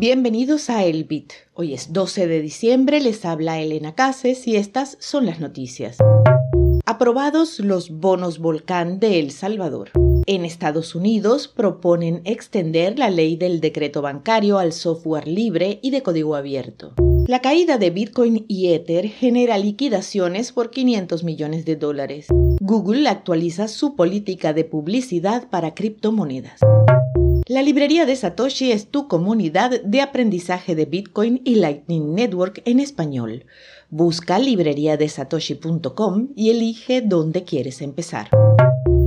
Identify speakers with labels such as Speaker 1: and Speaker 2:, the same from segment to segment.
Speaker 1: Bienvenidos a El Bit. Hoy es 12 de diciembre, les habla Elena Cases y estas son las noticias. Aprobados los bonos volcán de El Salvador. En Estados Unidos proponen extender la ley del decreto bancario al software libre y de código abierto. La caída de Bitcoin y Ether genera liquidaciones por 500 millones de dólares. Google actualiza su política de publicidad para criptomonedas. La librería de Satoshi es tu comunidad de aprendizaje de Bitcoin y Lightning Network en español. Busca libreriadesatoshi.com y elige dónde quieres empezar.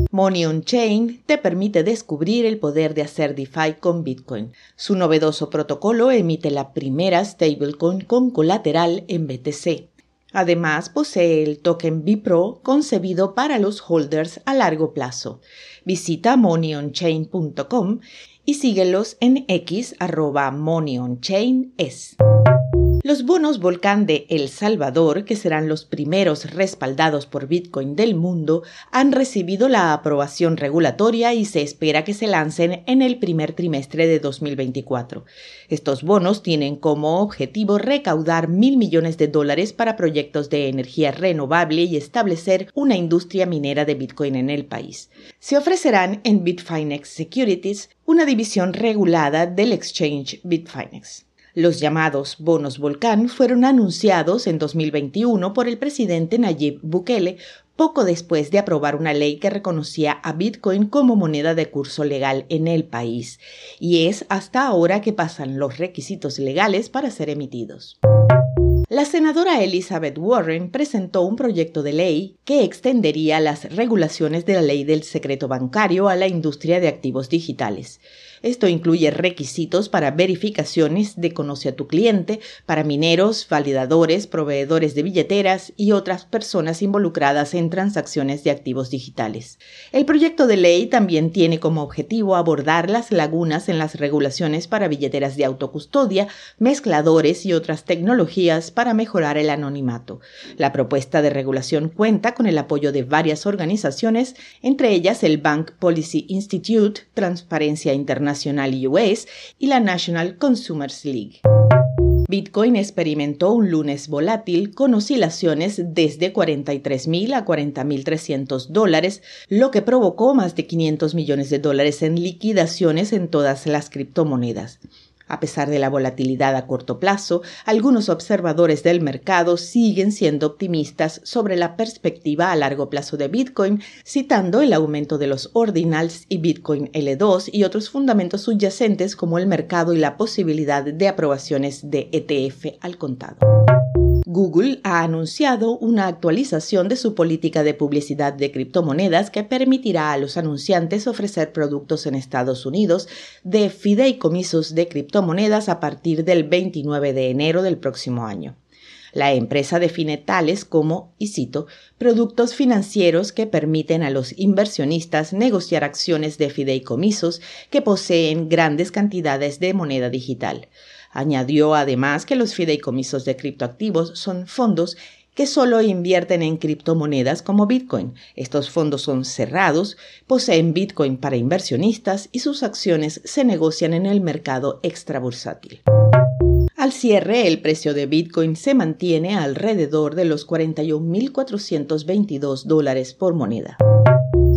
Speaker 1: Money on Chain te permite descubrir el poder de hacer DeFi con Bitcoin. Su novedoso protocolo emite la primera stablecoin con colateral en BTC. Además, posee el token Bipro concebido para los holders a largo plazo. Visita moneyonchain.com y síguelos en x arroba moneyonchain.es. Los bonos Volcán de El Salvador, que serán los primeros respaldados por Bitcoin del mundo, han recibido la aprobación regulatoria y se espera que se lancen en el primer trimestre de 2024. Estos bonos tienen como objetivo recaudar mil millones de dólares para proyectos de energía renovable y establecer una industria minera de Bitcoin en el país. Se ofrecerán en Bitfinex Securities, una división regulada del exchange Bitfinex. Los llamados bonos volcán fueron anunciados en 2021 por el presidente Nayib Bukele poco después de aprobar una ley que reconocía a Bitcoin como moneda de curso legal en el país, y es hasta ahora que pasan los requisitos legales para ser emitidos. La senadora Elizabeth Warren presentó un proyecto de ley que extendería las regulaciones de la ley del secreto bancario a la industria de activos digitales. Esto incluye requisitos para verificaciones de conoce a tu cliente, para mineros, validadores, proveedores de billeteras y otras personas involucradas en transacciones de activos digitales. El proyecto de ley también tiene como objetivo abordar las lagunas en las regulaciones para billeteras de autocustodia, mezcladores y otras tecnologías mejorar el anonimato. La propuesta de regulación cuenta con el apoyo de varias organizaciones, entre ellas el Bank Policy Institute, Transparencia Internacional, Nacional US y la National Consumers League. Bitcoin experimentó un lunes volátil con oscilaciones desde 43.000 a 40.300 dólares, lo que provocó más de 500 millones de dólares en liquidaciones en todas las criptomonedas. A pesar de la volatilidad a corto plazo, algunos observadores del mercado siguen siendo optimistas sobre la perspectiva a largo plazo de Bitcoin, citando el aumento de los ordinals y Bitcoin L2 y otros fundamentos subyacentes como el mercado y la posibilidad de aprobaciones de ETF al contado. Google ha anunciado una actualización de su política de publicidad de criptomonedas que permitirá a los anunciantes ofrecer productos en Estados Unidos de fideicomisos de criptomonedas a partir del 29 de enero del próximo año. La empresa define tales como, y cito, productos financieros que permiten a los inversionistas negociar acciones de fideicomisos que poseen grandes cantidades de moneda digital. Añadió además que los fideicomisos de criptoactivos son fondos que solo invierten en criptomonedas como Bitcoin. Estos fondos son cerrados, poseen Bitcoin para inversionistas y sus acciones se negocian en el mercado extrabursátil. Al cierre, el precio de Bitcoin se mantiene alrededor de los 41.422 dólares por moneda.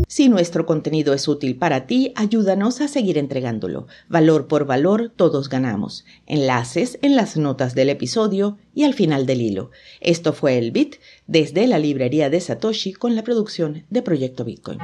Speaker 1: Si nuestro contenido es útil para ti, ayúdanos a seguir entregándolo. Valor por valor, todos ganamos. Enlaces en las notas del episodio y al final del hilo. Esto fue el Bit desde la librería de Satoshi con la producción de Proyecto Bitcoin.